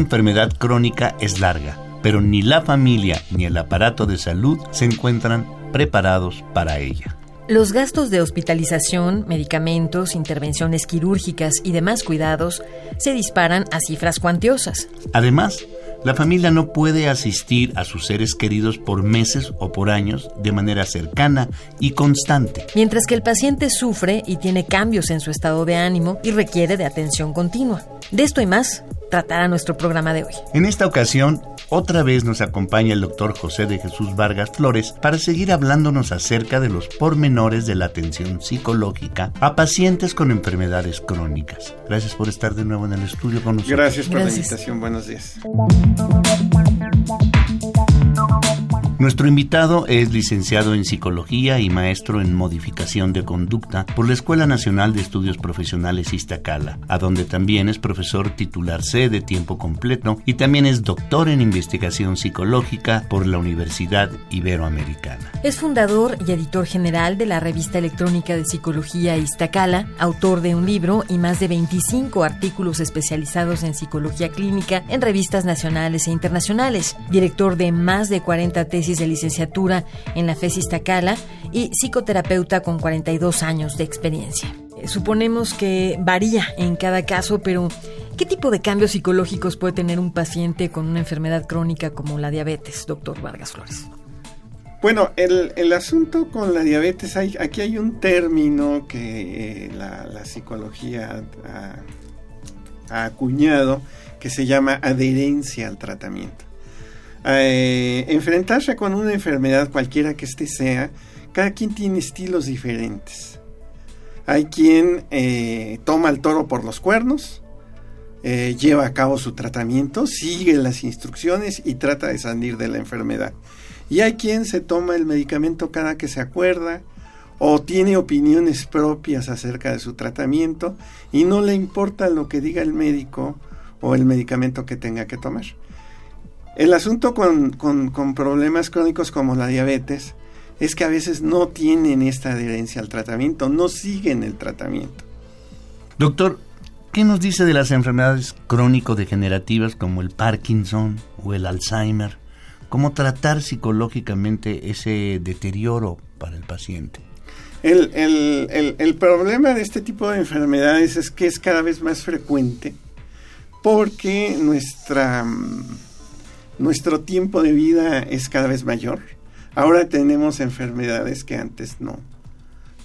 Enfermedad crónica es larga, pero ni la familia ni el aparato de salud se encuentran preparados para ella. Los gastos de hospitalización, medicamentos, intervenciones quirúrgicas y demás cuidados se disparan a cifras cuantiosas. Además, la familia no puede asistir a sus seres queridos por meses o por años de manera cercana y constante. Mientras que el paciente sufre y tiene cambios en su estado de ánimo y requiere de atención continua. De esto y más tratará nuestro programa de hoy. En esta ocasión, otra vez nos acompaña el doctor José de Jesús Vargas Flores para seguir hablándonos acerca de los pormenores de la atención psicológica a pacientes con enfermedades crónicas. Gracias por estar de nuevo en el estudio con nosotros. Gracias por la invitación. Buenos días. Thank you. Nuestro invitado es licenciado en psicología y maestro en modificación de conducta por la Escuela Nacional de Estudios Profesionales Iztacala, a donde también es profesor titular C de tiempo completo y también es doctor en investigación psicológica por la Universidad Iberoamericana. Es fundador y editor general de la revista electrónica de psicología Iztacala, autor de un libro y más de 25 artículos especializados en psicología clínica en revistas nacionales e internacionales, director de más de 40 tesis de licenciatura en la FES Iztacala y psicoterapeuta con 42 años de experiencia. Eh, suponemos que varía en cada caso, pero ¿qué tipo de cambios psicológicos puede tener un paciente con una enfermedad crónica como la diabetes, doctor Vargas Flores? Bueno, el, asunto con la diabetes, hay, aquí hay un término que eh, la, psicología ha acuñado que se llama adherencia al tratamiento. Eh, enfrentarse con una enfermedad cualquiera que éste sea, cada quien tiene estilos diferentes. Hay quien eh, toma el toro por los cuernos, eh, lleva a cabo su tratamiento, sigue las instrucciones y trata de salir de la enfermedad. Y hay quien se toma el medicamento cada que se acuerda o tiene opiniones propias acerca de su tratamiento y no le importa lo que diga el médico o el medicamento que tenga que tomar. El asunto con, problemas crónicos como la diabetes es que a veces no tienen esta adherencia al tratamiento, no siguen el tratamiento. Doctor, ¿qué nos dice de las enfermedades crónico-degenerativas como el Parkinson o el Alzheimer? ¿Cómo tratar psicológicamente ese deterioro para el paciente? El, el, problema de este tipo de enfermedades es que es cada vez más frecuente porque nuestra nuestro tiempo de vida es cada vez mayor. Ahora tenemos enfermedades que antes no,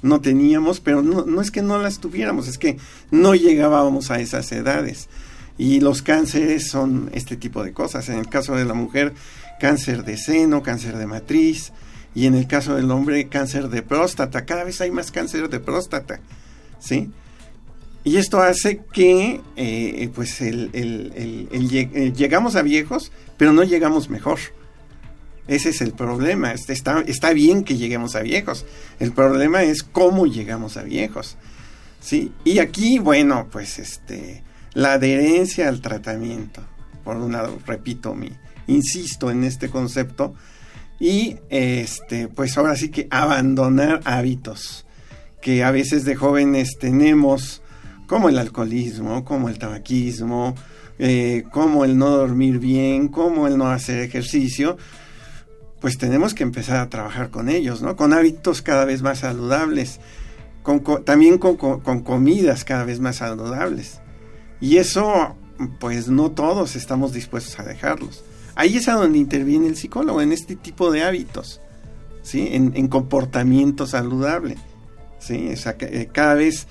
no teníamos, pero no, no es que no las tuviéramos, es que no llegábamos a esas edades. Y los cánceres son este tipo de cosas. En el caso de la mujer, cáncer de seno, cáncer de matriz, y en el caso del hombre, cáncer de próstata. Cada vez hay más cáncer de próstata, ¿sí? Y esto hace que, eh, pues, el, eh, llegamos a viejos, pero no llegamos mejor. Ese es el problema. Este, está, está bien que lleguemos a viejos. El problema es cómo llegamos a viejos. ¿sí? Y aquí, bueno, pues, este, la adherencia al tratamiento. Por un lado, repito, mi, insisto en este concepto. Y, este, pues, ahora sí que abandonar hábitos que a veces de jóvenes tenemos como el alcoholismo, como el tabaquismo, eh, como el no dormir bien, como el no hacer ejercicio, pues tenemos que empezar a trabajar con ellos, ¿no? Con hábitos cada vez más saludables, también con, con, comidas cada vez más saludables. Y eso, pues no todos estamos dispuestos a dejarlos. Ahí es a donde interviene el psicólogo, en este tipo de hábitos, ¿sí? En, comportamiento saludable, ¿sí? Eh, cada vez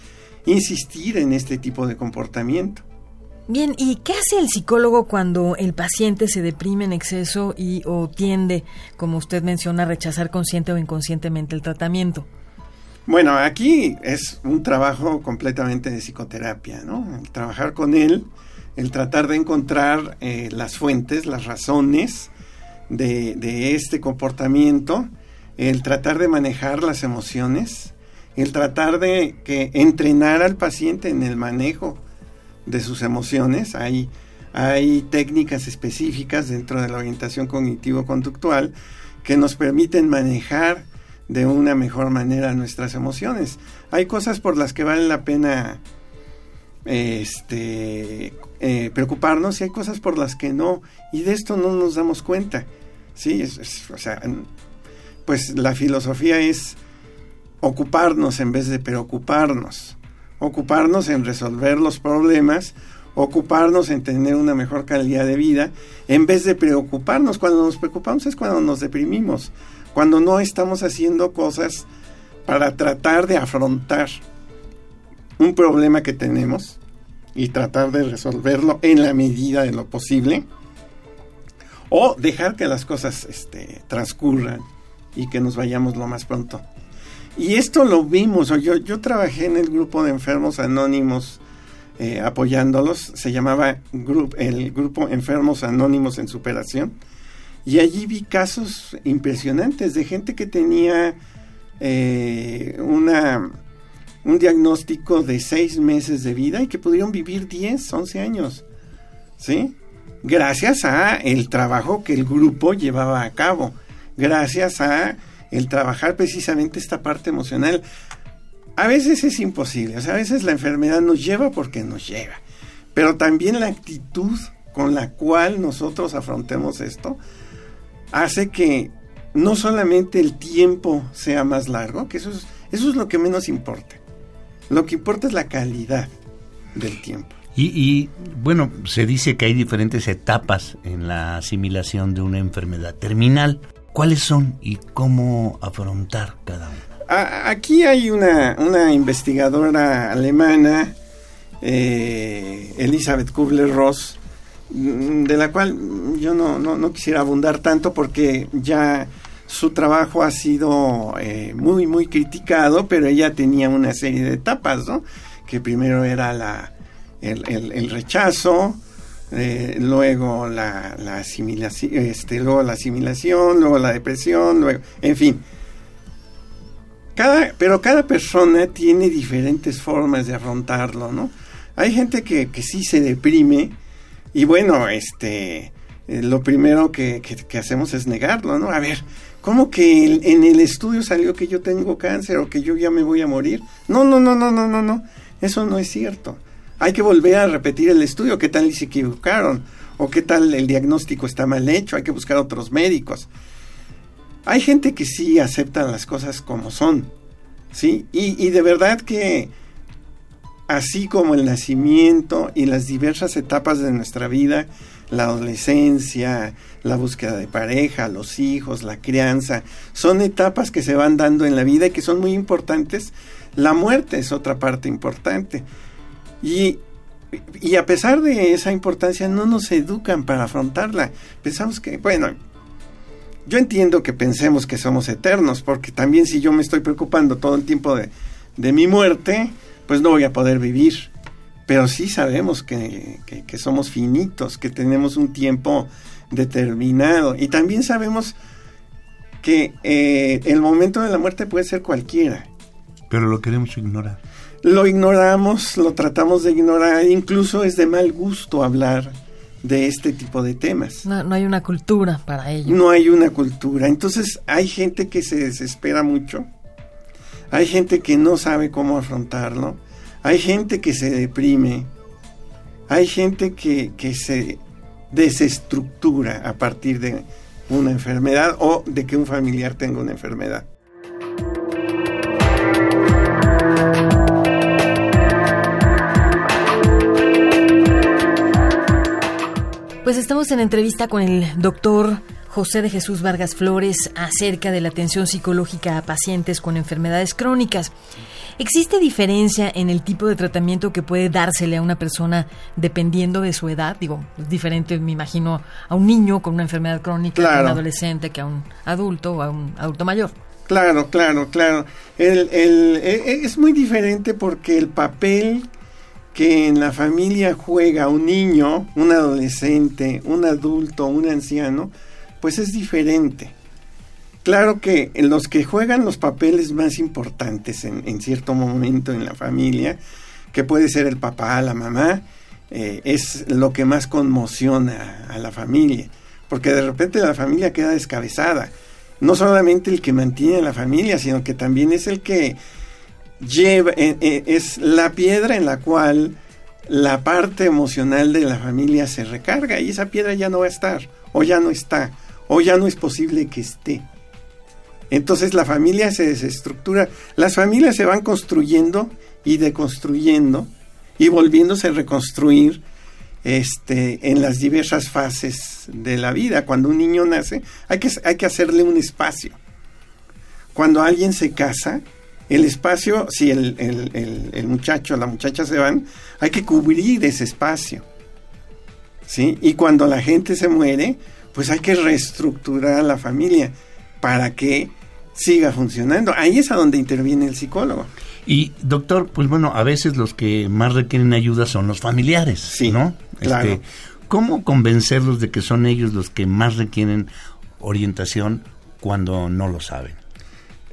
insistir en este tipo de comportamiento. Bien, ¿y qué hace el psicólogo cuando el paciente se deprime en exceso y o tiende, como usted menciona, a rechazar consciente o inconscientemente el tratamiento? Bueno, aquí es un trabajo completamente de psicoterapia, ¿no? trabajar con él el tratar de encontrar eh, las fuentes, las razones de, de este comportamiento, el tratar de manejar las emociones, el tratar de que entrenar al paciente en el manejo de sus emociones. Hay, hay técnicas específicas dentro de la orientación cognitivo-conductual que nos permiten manejar de una mejor manera nuestras emociones. Hay cosas por las que vale la pena este, eh, preocuparnos y hay cosas por las que no. Y de esto no nos damos cuenta. Sí, o sea, pues la filosofía es ocuparnos en vez de preocuparnos. Ocuparnos en resolver los problemas, ocuparnos en tener una mejor calidad de vida, en vez de preocuparnos. Cuando nos preocupamos es cuando nos deprimimos, cuando no estamos haciendo cosas para tratar de afrontar un problema que tenemos y tratar de resolverlo en la medida de lo posible o dejar que las cosas este, transcurran y que nos vayamos lo más pronto. Y esto lo vimos, yo, yo trabajé en el grupo de enfermos anónimos eh, apoyándolos, se llamaba el grupo Enfermos Anónimos en Superación, y allí vi casos impresionantes de gente que tenía eh, una, un diagnóstico de seis meses de vida y que pudieron vivir 10, 11 años, ¿sí? Gracias a el trabajo que el grupo llevaba a cabo, gracias a el trabajar precisamente esta parte emocional. A veces es imposible, o sea, a veces la enfermedad nos lleva porque nos lleva, pero también la actitud con la cual nosotros afrontemos esto hace que no solamente el tiempo sea más largo, que eso es, eso es lo que menos importa. Lo que importa es la calidad del tiempo. Y, y, bueno, se dice que hay diferentes etapas en la asimilación de una enfermedad terminal. ¿Cuáles son y cómo afrontar cada una? Aquí hay una, una investigadora alemana, eh, Elizabeth Kubler-Ross, mm, de la cual yo no, no, quisiera abundar tanto porque ya su trabajo ha sido eh, muy, muy criticado, pero ella tenía una serie de etapas, ¿no? Que primero era la, el, el rechazo, eh, luego la, asimilación, este, luego la asimilación, luego la depresión, luego, en fin. Cada, pero cada persona tiene diferentes formas de afrontarlo, ¿no? Hay gente que, que sí se deprime y bueno, este, eh, lo primero que, que, hacemos es negarlo, ¿no? A ver, ¿cómo que en el estudio salió que yo tengo cáncer o que yo ya me voy a morir? No, no, no, no, no, no, no, eso no es cierto hay que volver a repetir el estudio, qué tal se equivocaron, o qué tal el diagnóstico está mal hecho, hay que buscar otros médicos. Hay gente que sí acepta las cosas como son, ¿sí? Y, de verdad que así como el nacimiento y las diversas etapas de nuestra vida, la adolescencia, la búsqueda de pareja, los hijos, la crianza, son etapas que se van dando en la vida y que son muy importantes. La muerte es otra parte importante. Y, y a pesar de esa importancia, no nos educan para afrontarla. Pensamos que, bueno, yo entiendo que pensemos que somos eternos, porque también si yo me estoy preocupando todo el tiempo de, de mi muerte, pues no voy a poder vivir. Pero sí sabemos que, que, somos finitos, que tenemos un tiempo determinado. Y también sabemos que eh, el momento de la muerte puede ser cualquiera. Pero lo queremos ignorar lo ignoramos, lo tratamos de ignorar, incluso es de mal gusto hablar de este tipo de temas. No, no, hay una cultura para ello. No hay una cultura. Entonces hay gente que se desespera mucho, hay gente que no sabe cómo afrontarlo, hay gente que se deprime, hay gente que, que se desestructura a partir de una enfermedad o de que un familiar tenga una enfermedad. Estamos en entrevista con el doctor José de Jesús Vargas Flores acerca de la atención psicológica a pacientes con enfermedades crónicas. ¿Existe diferencia en el tipo de tratamiento que puede dársele a una persona dependiendo de su edad? Digo, es diferente, me imagino, a un niño con una enfermedad crónica, a un adolescente, que a un adulto o a un adulto mayor. Claro, claro, claro. El, el, e, e, es muy diferente porque el papel que en la familia juega un niño, un adolescente, un adulto, un anciano, pues es diferente. Claro que los que juegan los papeles más importantes en, cierto momento en la familia, que puede ser el papá, la mamá, eh, es lo que más conmociona a la familia, porque de repente la familia queda descabezada. No solamente el que mantiene a la familia, sino que también es el que eh, eh, es la piedra en la cual la parte emocional de la familia se recarga y esa piedra ya no va a estar, o ya no está, o ya no es posible que esté. Entonces la familia se desestructura, las familias se van construyendo y deconstruyendo y volviéndose a reconstruir este, en las diversas fases de la vida. Cuando un niño nace, hay que, hay que hacerle un espacio. Cuando alguien se casa, el espacio, si el, el, muchacho o la muchacha se van, hay que cubrir ese espacio. ¿sí? Y cuando la gente se muere, pues hay que reestructurar a la familia para que siga funcionando. Ahí es a donde interviene el psicólogo. Y doctor, pues bueno, a veces los que más requieren ayuda son los familiares, sí, ¿no? Claro. Este, ¿Cómo convencerlos de que son ellos los que más requieren orientación cuando no lo saben?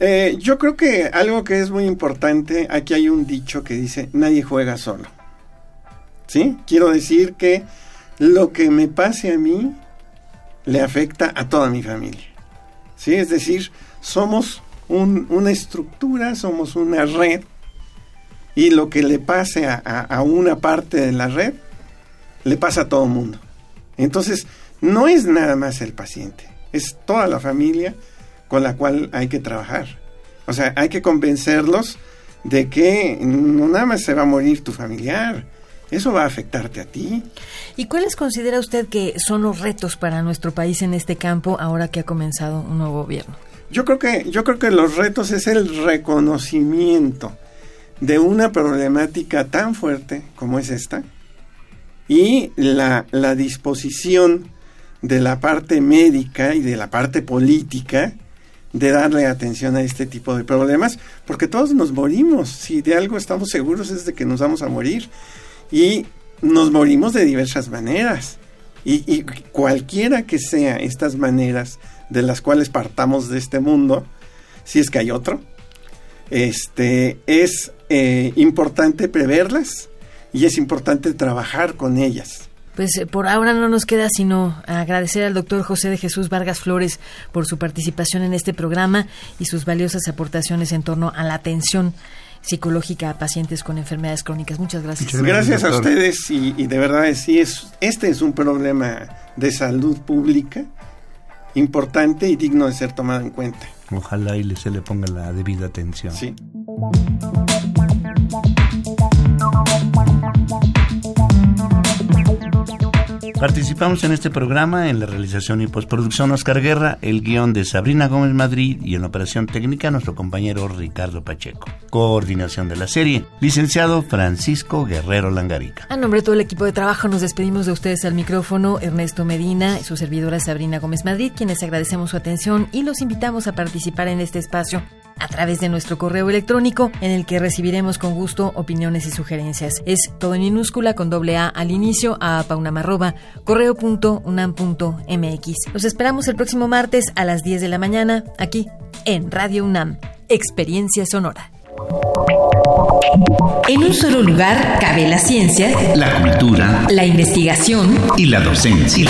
Eh, yo creo que algo que es muy importante, aquí hay un dicho que dice, nadie juega solo. ¿Sí? Quiero decir que lo que me pase a mí le afecta a toda mi familia. ¿Sí? Es decir, somos una estructura, somos una red, y lo que le pase a, a una parte de la red, le pasa a todo el mundo. Entonces, no es nada más el paciente, es toda la familia con la cual hay que trabajar. O sea, hay que convencerlos de que no nada más se va a morir tu familiar, eso va a afectarte a ti. ¿Y cuáles considera usted que son los retos para nuestro país en este campo ahora que ha comenzado un nuevo gobierno? Yo creo que, yo creo que los retos es el reconocimiento de una problemática tan fuerte como es esta y la, la disposición de la parte médica y de la parte política de darle atención a este tipo de problemas, porque todos nos morimos, si de algo estamos seguros es de que nos vamos a morir. Y nos morimos de diversas maneras. Y, cualquiera que sea estas maneras de las cuales partamos de este mundo, si es que hay otro, este, es eh, importante preverlas y es importante trabajar con ellas. Pues eh, por ahora no nos queda sino agradecer al doctor José de Jesús Vargas Flores por su participación en este programa y sus valiosas aportaciones en torno a la atención psicológica a pacientes con enfermedades crónicas. Muchas gracias. Muchas gracias, a ustedes y, de verdad sí es este es un problema de salud pública importante y digno de ser tomado en cuenta. Ojalá y se le ponga la debida atención. Sí. Participamos en este programa en la realización y postproducción Oscar Guerra, el guion de Sabrina Gómez Madrid y en la operación técnica nuestro compañero Ricardo Pacheco. Coordinación de la serie, licenciado Francisco Guerrero Langarica. A nombre de todo el equipo de trabajo nos despedimos de ustedes al micrófono Ernesto Medina y su servidora Sabrina Gómez Madrid, quienes agradecemos su atención y los invitamos a participar en este espacio a través de nuestro correo electrónico en el que recibiremos con gusto opiniones y sugerencias. Es todo en minúscula con doble A al inicio a paunamarroba correo.unam.mx. Los esperamos el próximo martes a las 10 de la mañana aquí en Radio UNAM. Experiencia Sonora. En un solo lugar cabe la ciencia, la cultura, la investigación y la docencia.